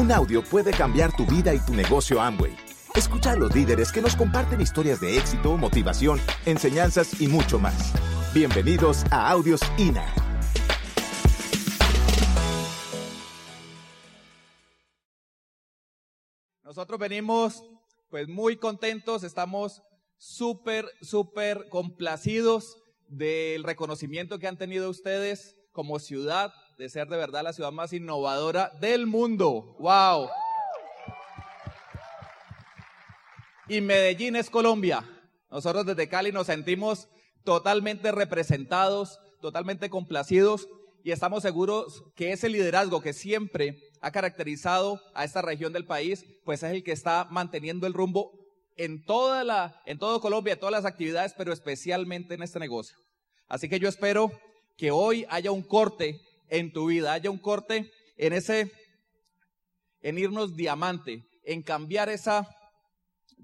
Un audio puede cambiar tu vida y tu negocio Amway. Escucha a los líderes que nos comparten historias de éxito, motivación, enseñanzas y mucho más. Bienvenidos a Audios INA. Nosotros venimos pues muy contentos, estamos súper, súper complacidos del reconocimiento que han tenido ustedes como ciudad, de ser de verdad la ciudad más innovadora del mundo. ¡Wow! Y Medellín es Colombia. Nosotros desde Cali nos sentimos totalmente representados, totalmente complacidos y estamos seguros que ese liderazgo que siempre ha caracterizado a esta región del país, pues es el que está manteniendo el rumbo en toda la, en todo Colombia, en todas las actividades, pero especialmente en este negocio. Así que yo espero que hoy haya un corte en tu vida, haya un corte en ese, en irnos diamante, en cambiar esa,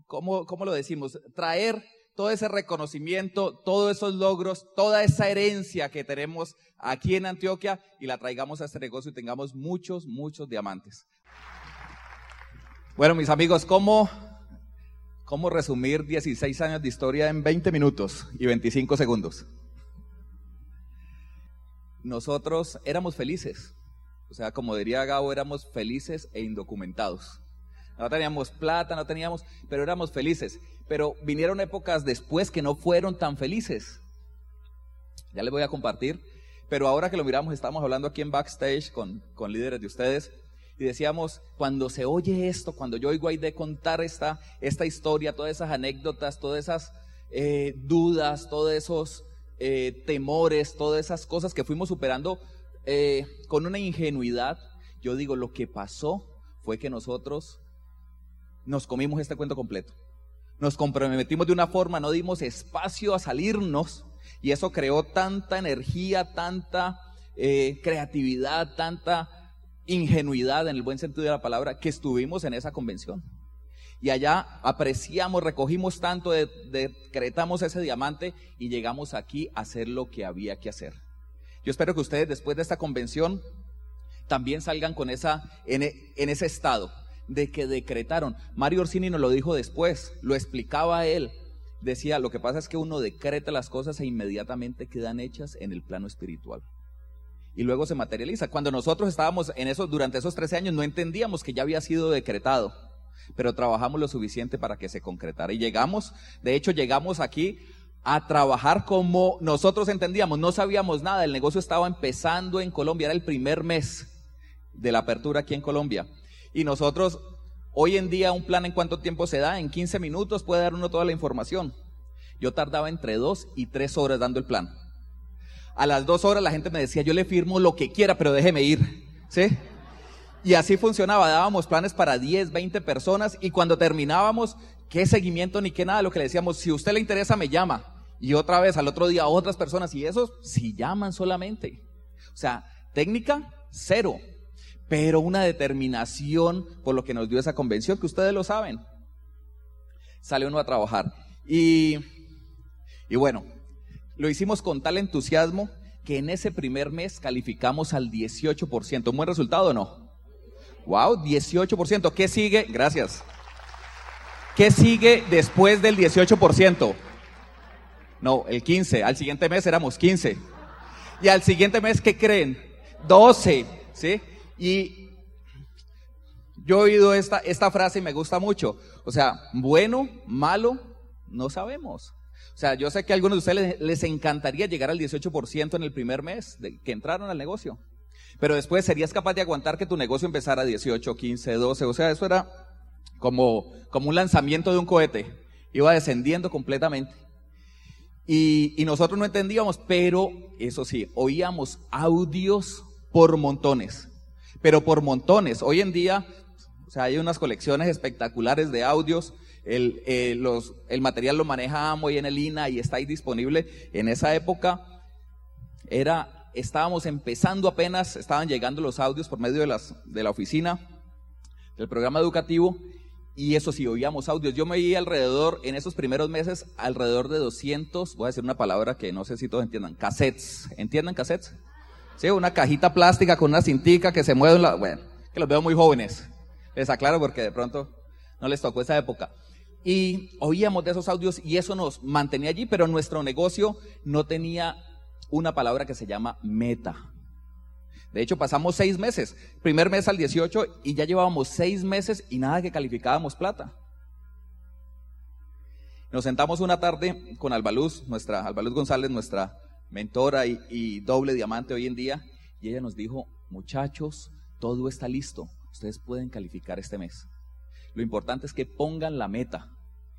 ¿cómo, cómo lo decimos? Traer todo ese reconocimiento, todos esos logros, toda esa herencia que tenemos aquí en Antioquia y la traigamos a este negocio y tengamos muchos, muchos diamantes. Bueno, mis amigos, ¿cómo, cómo resumir 16 años de historia en 20 minutos y 25 segundos? Nosotros éramos felices. O sea, como diría Gabo, éramos felices e indocumentados. No teníamos plata, no teníamos, pero éramos felices. Pero vinieron épocas después que no fueron tan felices. Ya les voy a compartir. Pero ahora que lo miramos, estamos hablando aquí en backstage con, con líderes de ustedes. Y decíamos, cuando se oye esto, cuando yo oigo a de contar esta, esta historia, todas esas anécdotas, todas esas eh, dudas, todos esos eh, temores, todas esas cosas que fuimos superando eh, con una ingenuidad, yo digo, lo que pasó fue que nosotros nos comimos este cuento completo. Nos comprometimos de una forma, no dimos espacio a salirnos y eso creó tanta energía, tanta eh, creatividad, tanta ingenuidad en el buen sentido de la palabra que estuvimos en esa convención. Y allá apreciamos, recogimos tanto, decretamos ese diamante y llegamos aquí a hacer lo que había que hacer. Yo espero que ustedes después de esta convención también salgan con esa, en, en ese estado de que decretaron. Mario Orsini nos lo dijo después, lo explicaba él. Decía, lo que pasa es que uno decreta las cosas e inmediatamente quedan hechas en el plano espiritual. Y luego se materializa. Cuando nosotros estábamos en eso, durante esos 13 años, no entendíamos que ya había sido decretado, pero trabajamos lo suficiente para que se concretara. Y llegamos, de hecho, llegamos aquí a trabajar como nosotros entendíamos. No sabíamos nada, el negocio estaba empezando en Colombia, era el primer mes de la apertura aquí en Colombia. Y nosotros, hoy en día, un plan en cuánto tiempo se da, en 15 minutos puede dar uno toda la información. Yo tardaba entre dos y tres horas dando el plan. A las dos horas la gente me decía, yo le firmo lo que quiera, pero déjeme ir. ¿Sí? Y así funcionaba, dábamos planes para 10, 20 personas y cuando terminábamos, qué seguimiento ni qué nada, lo que le decíamos, si usted le interesa, me llama. Y otra vez al otro día otras personas y esos si llaman solamente. O sea, técnica, cero pero una determinación por lo que nos dio esa convención, que ustedes lo saben. Sale uno a trabajar. Y, y bueno, lo hicimos con tal entusiasmo que en ese primer mes calificamos al 18%. ¿Un buen resultado o no? Wow, 18%. ¿Qué sigue? Gracias. ¿Qué sigue después del 18%? No, el 15. Al siguiente mes éramos 15. Y al siguiente mes, ¿qué creen? 12. ¿Sí? Y yo he oído esta, esta frase y me gusta mucho. O sea, bueno, malo, no sabemos. O sea, yo sé que a algunos de ustedes les, encantaría llegar al 18% en el primer mes de que entraron al negocio. Pero después serías capaz de aguantar que tu negocio empezara a 18, 15, 12. O sea, eso era como, como un lanzamiento de un cohete. Iba descendiendo completamente. Y, y nosotros no entendíamos, pero eso sí, oíamos audios por montones pero por montones. Hoy en día, o sea, hay unas colecciones espectaculares de audios. El, eh, el material lo maneja hoy en el INA y está ahí disponible. En esa época era, estábamos empezando apenas, estaban llegando los audios por medio de, las, de la oficina, del programa educativo, y eso sí, oíamos audios. Yo me oí alrededor, en esos primeros meses, alrededor de 200, voy a decir una palabra que no sé si todos entiendan, cassettes. ¿Entienden cassettes? ¿sí? Una cajita plástica con una cintica que se mueve, la, bueno, que los veo muy jóvenes. Les aclaro porque de pronto no les tocó esa época. Y oíamos de esos audios y eso nos mantenía allí, pero nuestro negocio no tenía una palabra que se llama meta. De hecho, pasamos seis meses, primer mes al 18, y ya llevábamos seis meses y nada que calificábamos plata. Nos sentamos una tarde con Albaluz, nuestra, Albaluz González, nuestra mentora y, doble diamante hoy en día, y ella nos dijo, muchachos, todo está listo, ustedes pueden calificar este mes. Lo importante es que pongan la meta.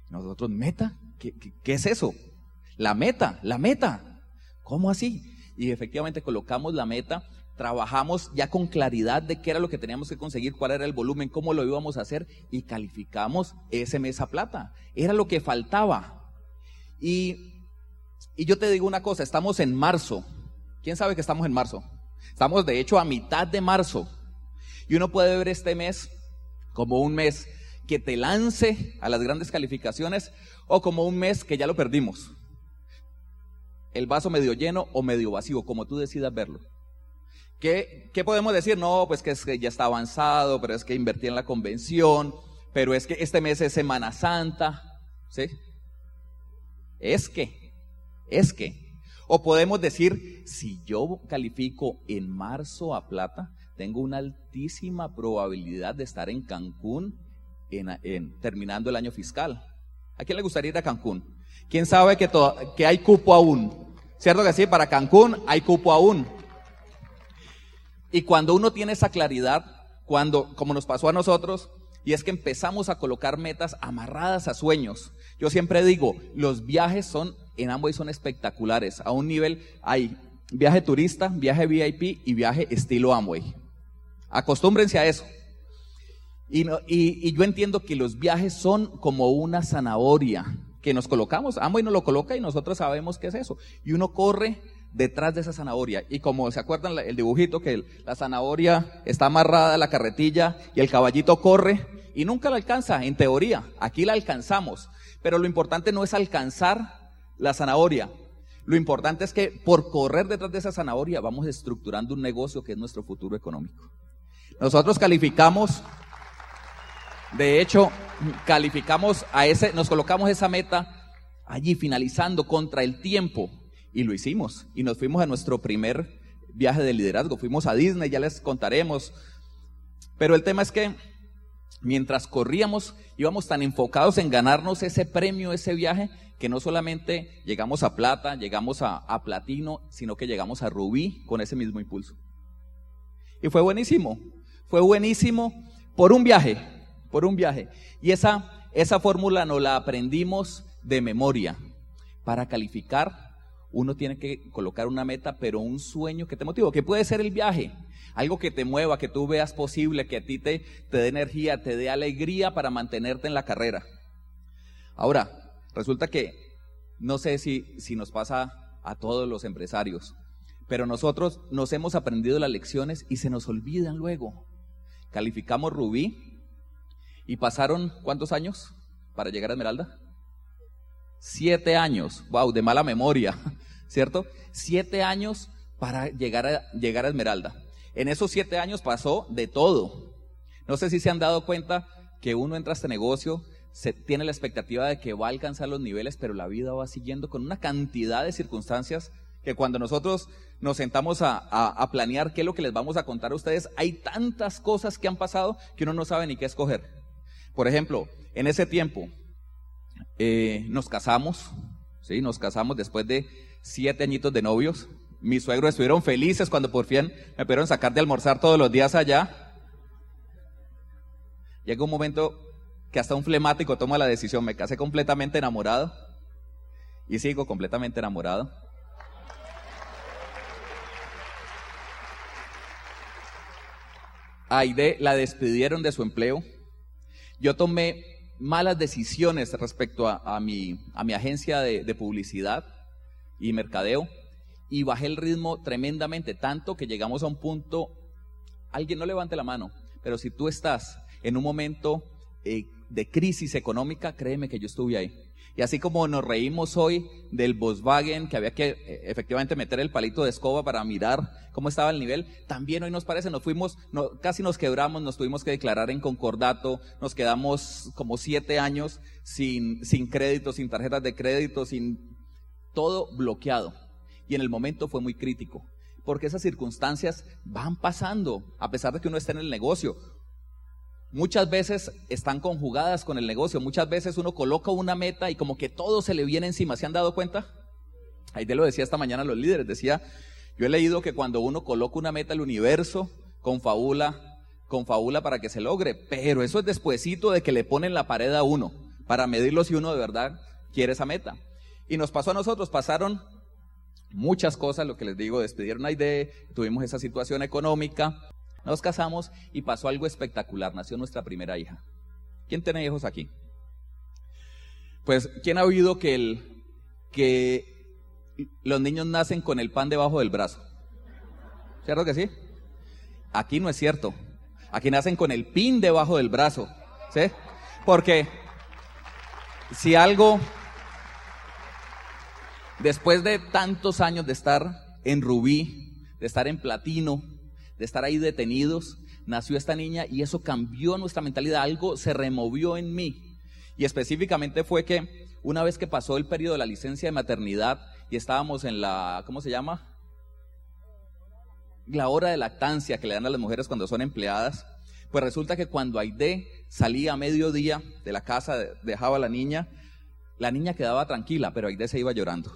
Nosotros, ¿meta? ¿Qué, qué, es eso? La meta, la meta. ¿Cómo así? Y efectivamente colocamos la meta, trabajamos ya con claridad de qué era lo que teníamos que conseguir, cuál era el volumen, cómo lo íbamos a hacer y calificamos ese mes a plata. Era lo que faltaba. Y, y yo te digo una cosa, estamos en marzo. ¿Quién sabe que estamos en marzo? Estamos de hecho a mitad de marzo. Y uno puede ver este mes como un mes que te lance a las grandes calificaciones o como un mes que ya lo perdimos. El vaso medio lleno o medio vacío, como tú decidas verlo. ¿Qué, ¿Qué, podemos decir? No, pues que, es que ya está avanzado, pero es que invertí en la convención, pero es que este mes es Semana Santa, ¿sí? Es que, es que. O podemos decir, si yo califico en marzo a plata, tengo una altísima probabilidad de estar en Cancún en, terminando el año fiscal. ¿A quién le gustaría ir a Cancún? ¿Quién sabe que, hay cupo aún? ¿Cierto que sí? Para Cancún hay cupo aún. Y cuando uno tiene esa claridad, cuando, como nos pasó a nosotros, y es que empezamos a colocar metas amarradas a sueños. Yo siempre digo, los viajes son, en Amway son espectaculares. A un nivel hay viaje turista, viaje VIP y viaje estilo Amway. Acostúmbrense a eso. Y, yo entiendo que los viajes son como una zanahoria que nos colocamos. Amway nos lo coloca y nosotros sabemos qué es eso. Y uno corre detrás de esa zanahoria. Y como se acuerdan el dibujito que la zanahoria está amarrada a la carretilla y el caballito corre y nunca la alcanza, en teoría. Aquí la alcanzamos. Pero lo importante no es alcanzar la zanahoria. Lo importante es que por correr detrás de esa zanahoria vamos estructurando un negocio que es nuestro futuro económico. Nosotros calificamos, de hecho, calificamos a ese, nos colocamos esa meta allí finalizando contra el tiempo y lo hicimos. Y nos fuimos a nuestro primer viaje de liderazgo. Fuimos a Disney, ya les contaremos. Pero el tema es que mientras corríamos, íbamos tan enfocados en ganarnos ese premio, ese viaje, que no solamente llegamos a plata, llegamos a, platino, sino que llegamos a rubí con ese mismo impulso. Y fue buenísimo. Fue buenísimo por un viaje, por un viaje. Y esa, esa fórmula nos la aprendimos de memoria. Para calificar, uno tiene que colocar una meta, pero un sueño que te motive, que puede ser el viaje, algo que te mueva, que tú veas posible, que a ti te, te dé energía, te dé alegría para mantenerte en la carrera. Ahora, resulta que no sé si, si nos pasa a todos los empresarios, pero nosotros nos hemos aprendido las lecciones y se nos olvidan luego calificamos Rubí y pasaron ¿cuántos años para llegar a Esmeralda? Siete años, wow, de mala memoria, ¿cierto? Siete años para llegar a, llegar a Esmeralda. En esos siete años pasó de todo. No sé si se han dado cuenta que uno entra a este negocio, se tiene la expectativa de que va a alcanzar los niveles, pero la vida va siguiendo con una cantidad de circunstancias que cuando nosotros nos sentamos a, planear qué es lo que les vamos a contar a ustedes, hay tantas cosas que han pasado que uno no sabe ni qué escoger. Por ejemplo, en ese tiempo eh, nos casamos, ¿sí? Nos casamos después de siete añitos de novios. Mis suegros estuvieron felices cuando por fin me pudieron sacar de almorzar todos los días allá. Llega un momento que hasta un flemático toma la decisión, me casé completamente enamorado y sigo completamente enamorado. Aide la despidieron de su empleo. Yo tomé malas decisiones respecto a, mi, agencia de, de, publicidad y mercadeo y bajé el ritmo tremendamente, tanto que llegamos a un punto, alguien no levante la mano, pero si tú estás en un momento eh, de crisis económica, créeme que yo estuve ahí. Y así como nos reímos hoy del Volkswagen, que había que eh, efectivamente meter el palito de escoba para mirar cómo estaba el nivel, también hoy nos parece, nos fuimos, casi nos quebramos, nos tuvimos que declarar en concordato, nos quedamos como siete años sin, sin crédito, sin tarjetas de crédito, sin todo bloqueado. Y en el momento fue muy crítico, porque esas circunstancias van pasando, a pesar de que uno esté en el negocio muchas veces están conjugadas con el negocio. Muchas veces uno coloca una meta y como que todo se le viene encima. ¿Se han dado cuenta? Te lo decía esta mañana los líderes. Decía, yo he leído que cuando uno coloca una meta, el universo confabula, confabula para que se logre. Pero eso es despuesito de que le ponen la pared a uno para medirlo si uno de verdad quiere esa meta. Y nos pasó a nosotros, pasaron muchas cosas, lo que les digo, despidieron a ID, tuvimos esa situación económica, nos casamos y pasó algo espectacular. Nació nuestra primera hija. ¿Quién tiene hijos aquí? Pues, ¿quién ha oído que, los niños nacen con el pan debajo del brazo? ¿Cierto que sí? Aquí no es cierto. Aquí nacen con el pin debajo del brazo. ¿Sí? Porque si algo, después de tantos años de estar en rubí, de estar en platino, de estar ahí detenidos, nació esta niña y eso cambió nuestra mentalidad, algo se removió en mí. Y específicamente fue que una vez que pasó el periodo de la licencia de maternidad y estábamos en la, ¿cómo se llama? La hora de lactancia que le dan a las mujeres cuando son empleadas, pues resulta que cuando Aide salía a mediodía de la casa, dejaba a la niña, la niña quedaba tranquila, pero Aide se iba llorando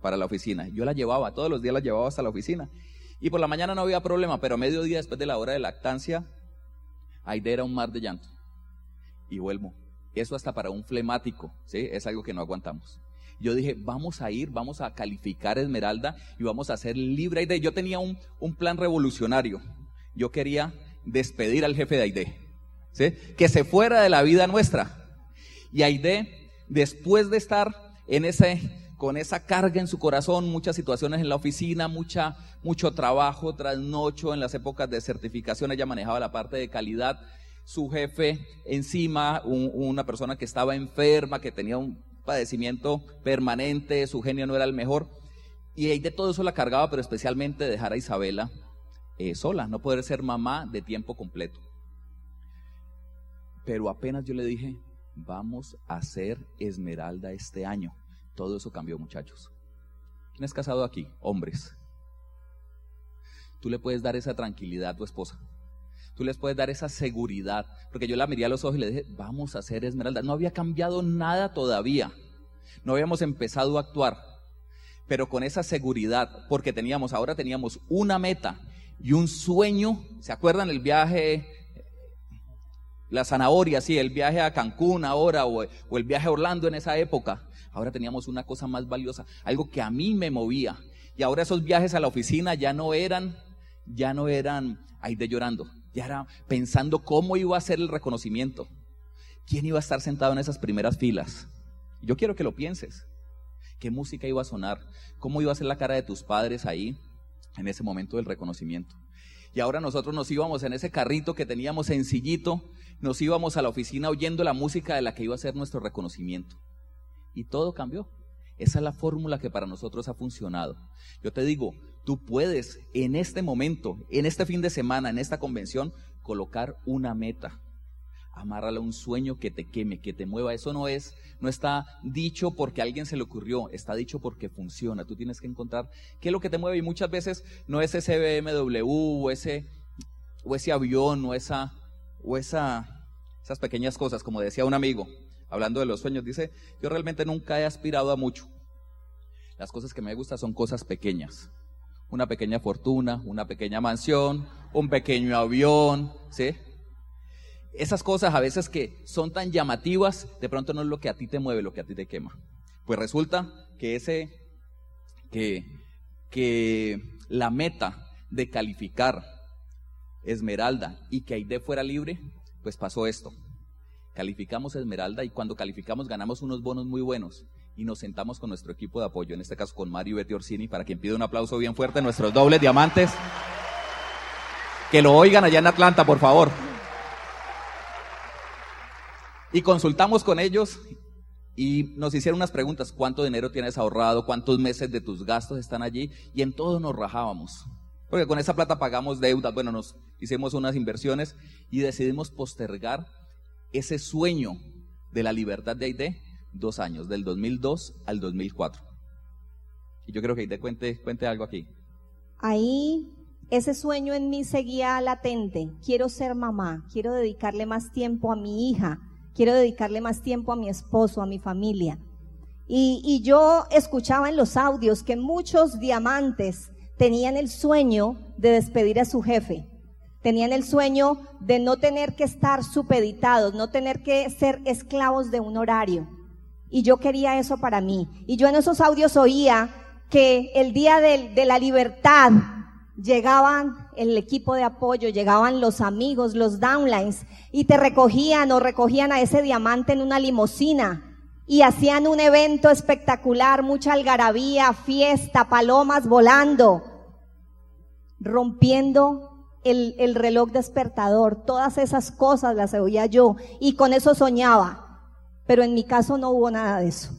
para la oficina. Yo la llevaba, todos los días la llevaba hasta la oficina. Y por la mañana no había problema, pero a mediodía después de la hora de lactancia, Aide era un mar de llanto. Y vuelvo. Eso hasta para un flemático, ¿sí? Es algo que no aguantamos. Yo dije, vamos a ir, vamos a calificar Esmeralda y vamos a hacer libre Aide. Yo tenía un, un plan revolucionario. Yo quería despedir al jefe de Aide, ¿sí? Que se fuera de la vida nuestra. Y Aide, después de estar en ese con esa carga en su corazón, muchas situaciones en la oficina, mucha, mucho trabajo, trasnocho en las épocas de certificación, ella manejaba la parte de calidad, su jefe encima, una persona que estaba enferma, que tenía un padecimiento permanente, su genio no era el mejor, y de todo eso la cargaba, pero especialmente dejar a Isabela eh, sola, no poder ser mamá de tiempo completo. Pero apenas yo le dije, vamos a ser Esmeralda este año. Todo eso cambió, muchachos. ¿Quién es casado aquí? Hombres. Tú le puedes dar esa tranquilidad a tu esposa. Tú les puedes dar esa seguridad. Porque yo la miré a los ojos y le dije, vamos a hacer esmeralda. No había cambiado nada todavía. No habíamos empezado a actuar. Pero con esa seguridad, porque teníamos, ahora teníamos una meta y un sueño. ¿Se acuerdan el viaje la zanahoria, sí, el viaje a Cancún ahora o, o, el viaje a Orlando en esa época. Ahora teníamos una cosa más valiosa, algo que a mí me movía. Y ahora esos viajes a la oficina ya no eran, ya no eran ahí de llorando, ya era pensando cómo iba a ser el reconocimiento. ¿Quién iba a estar sentado en esas primeras filas? Yo quiero que lo pienses. ¿Qué música iba a sonar? ¿Cómo iba a ser la cara de tus padres ahí en ese momento del reconocimiento? Y ahora nosotros nos íbamos en ese carrito que teníamos sencillito, nos íbamos a la oficina oyendo la música de la que iba a ser nuestro reconocimiento y todo cambió. Esa es la fórmula que para nosotros ha funcionado. Yo te digo, tú puedes en este momento, en este fin de semana, en esta convención, colocar una meta. Amárrala un sueño que te queme, que te mueva. Eso no es, no está dicho porque alguien se le ocurrió, está dicho porque funciona. Tú tienes que encontrar qué es lo que te mueve y muchas veces no es ese BMW o ese, o ese avión o esa, o esa, esas pequeñas cosas, como decía un amigo hablando de los sueños, dice, yo realmente nunca he aspirado a mucho. Las cosas que me gustan son cosas pequeñas. Una pequeña fortuna, una pequeña mansión, un pequeño avión, ¿sí? Esas cosas a veces que son tan llamativas, de pronto no es lo que a ti te mueve, lo que a ti te quema. Pues resulta que ese, que, que la meta de calificar Esmeralda y que Aide fuera libre, pues pasó esto. Calificamos Esmeralda y cuando calificamos ganamos unos bonos muy buenos y nos sentamos con nuestro equipo de apoyo, en este caso con Mario Betty Orsini, para quien pida un aplauso bien fuerte, nuestros dobles diamantes. Que lo oigan allá en Atlanta, por favor. Y consultamos con ellos y nos hicieron unas preguntas, ¿cuánto dinero tienes ahorrado? ¿Cuántos meses de tus gastos están allí? Y en todo nos rajábamos. Porque con esa plata pagamos deudas, bueno, nos hicimos unas inversiones y decidimos postergar ese sueño de la libertad de Aide dos años, del 2002 al 2004. Y yo creo que Aide cuente, cuente algo aquí. Ahí ese sueño en mí seguía latente. Quiero ser mamá, quiero dedicarle más tiempo a mi hija, quiero dedicarle más tiempo a mi esposo, a mi familia. Y, yo escuchaba en los audios que muchos diamantes tenían el sueño de despedir a su jefe, tenían el sueño de no tener que estar supeditados, no tener que ser esclavos de un horario. Y yo quería eso para mí. Y yo en esos audios oía que el día de, de la libertad llegaban el equipo de apoyo, llegaban los amigos, los downlines, y te recogían o recogían a ese diamante en una limusina y hacían un evento espectacular, mucha algarabía, fiesta, palomas volando, rompiendo el, el reloj despertador. Todas esas cosas las oía yo y con eso soñaba. Pero en mi caso no hubo nada de eso.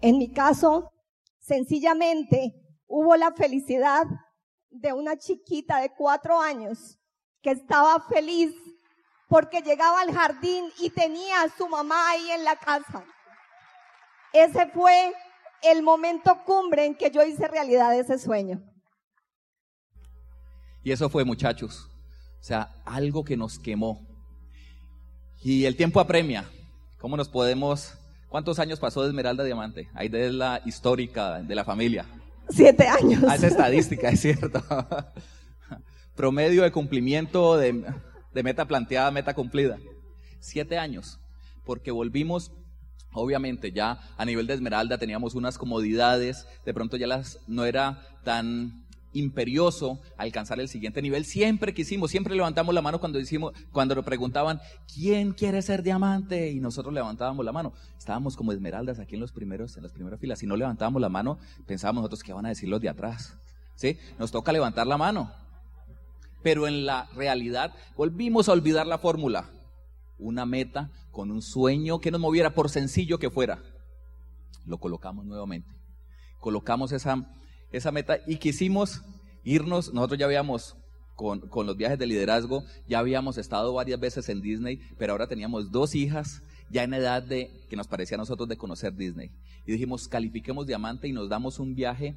En mi caso, sencillamente hubo la felicidad de una chiquita de cuatro años que estaba feliz porque llegaba al jardín y tenía a su mamá ahí en la casa. Ese fue el momento cumbre en que yo hice realidad ese sueño. Y eso fue, muchachos, o sea, algo que nos quemó. Y el tiempo apremia. ¿Cómo nos podemos... ¿Cuántos años pasó de Esmeralda Diamante? Ahí de la histórica de la familia. Siete años. Ah, esa estadística, es cierto. Promedio de cumplimiento de, de meta planteada, meta cumplida. Siete años. Porque volvimos Obviamente ya a nivel de Esmeralda teníamos unas comodidades, de pronto ya las no era tan imperioso alcanzar el siguiente nivel. Siempre quisimos, siempre levantamos la mano cuando decimos, cuando nos preguntaban, ¿quién quiere ser diamante? Y nosotros levantábamos la mano. Estábamos como esmeraldas aquí en los primeros, en las primeras filas. Si no levantábamos la mano, pensábamos nosotros qué van a decir los de atrás. ¿Sí? Nos toca levantar la mano. Pero en la realidad volvimos a olvidar la fórmula. Una meta con un sueño que nos moviera por sencillo que fuera. Lo colocamos nuevamente. Colocamos esa esa meta y quisimos irnos, nosotros ya habíamos con, con, los viajes de liderazgo, ya habíamos estado varias veces en Disney, pero ahora teníamos dos hijas ya en edad de que nos parecía a nosotros de conocer Disney. Y dijimos, califiquemos diamante y nos damos un viaje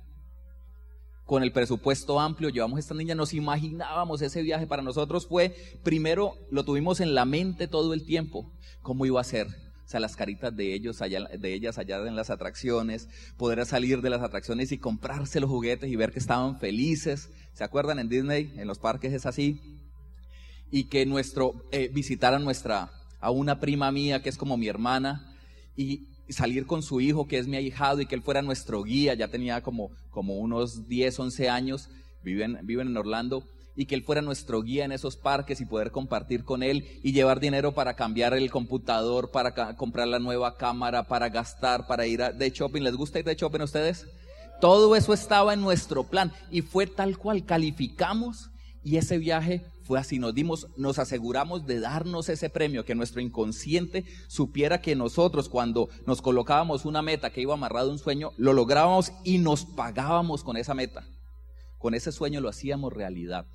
con el presupuesto amplio, llevamos a esta niña, nos imaginábamos ese viaje. Para nosotros fue, primero lo tuvimos en la mente todo el tiempo, cómo iba a ser, o sea, las caritas de ellos allá, de ellas allá en las atracciones, poder salir de las atracciones y comprarse los juguetes y ver que estaban felices. ¿Se acuerdan en Disney? En los parques es así. Y que nuestro, eh, visitaran nuestra, a una prima mía que es como mi hermana y salir con su hijo que es mi ahijado y que él fuera nuestro guía, ya tenía como, como unos 10, 11 años, viven, viven en Orlando y que Él fuera nuestro guía en esos parques y poder compartir con Él y llevar dinero para cambiar el computador, para comprar la nueva cámara, para gastar, para ir a, de shopping. ¿Les gusta ir de shopping a ustedes? Todo eso estaba en nuestro plan y fue tal cual calificamos y ese viaje fue así, nos dimos, nos aseguramos de darnos ese premio, que nuestro inconsciente supiera que nosotros cuando nos colocábamos una meta que iba amarrado a un sueño, lo lográbamos y nos pagábamos con esa meta. Con ese sueño lo hacíamos realidad.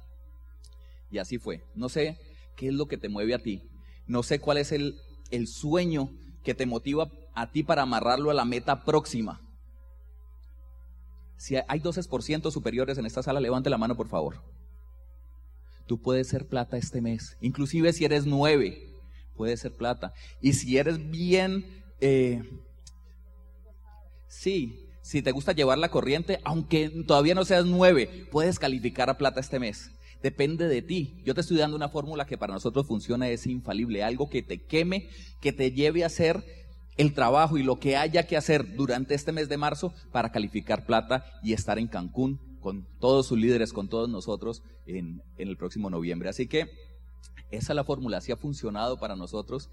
Y así fue. No sé qué es lo que te mueve a ti. No sé cuál es el, sueño que te motiva a ti para amarrarlo a la meta próxima. Si hay 12% superiores en esta sala, levante la mano por favor. Tú puedes ser plata este mes. Inclusive si eres nueve, puedes ser plata. Y si eres bien... Eh, sí, si te gusta llevar la corriente, aunque todavía no seas nueve, puedes calificar a plata este mes depende de ti. Yo te estoy dando una fórmula que para nosotros funciona, es infalible, algo que te queme, que te lleve a hacer el trabajo y lo que haya que hacer durante este mes de marzo para calificar plata y estar en Cancún con todos sus líderes, con todos nosotros en, en el próximo noviembre. Así que esa es la fórmula, así ha funcionado para nosotros.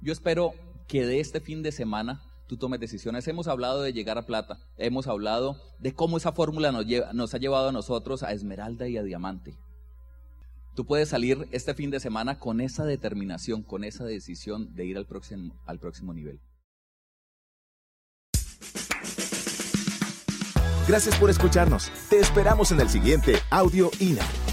Yo espero que de este fin de semana tú tomes decisiones. Hemos hablado de llegar a plata, hemos hablado de cómo esa fórmula nos, lleva, nos ha llevado a nosotros a esmeralda y a diamante. Tú puedes salir este fin de semana con esa determinación, con esa decisión de ir al próximo, al próximo nivel. Gracias por escucharnos. Te esperamos en el siguiente Audio INA.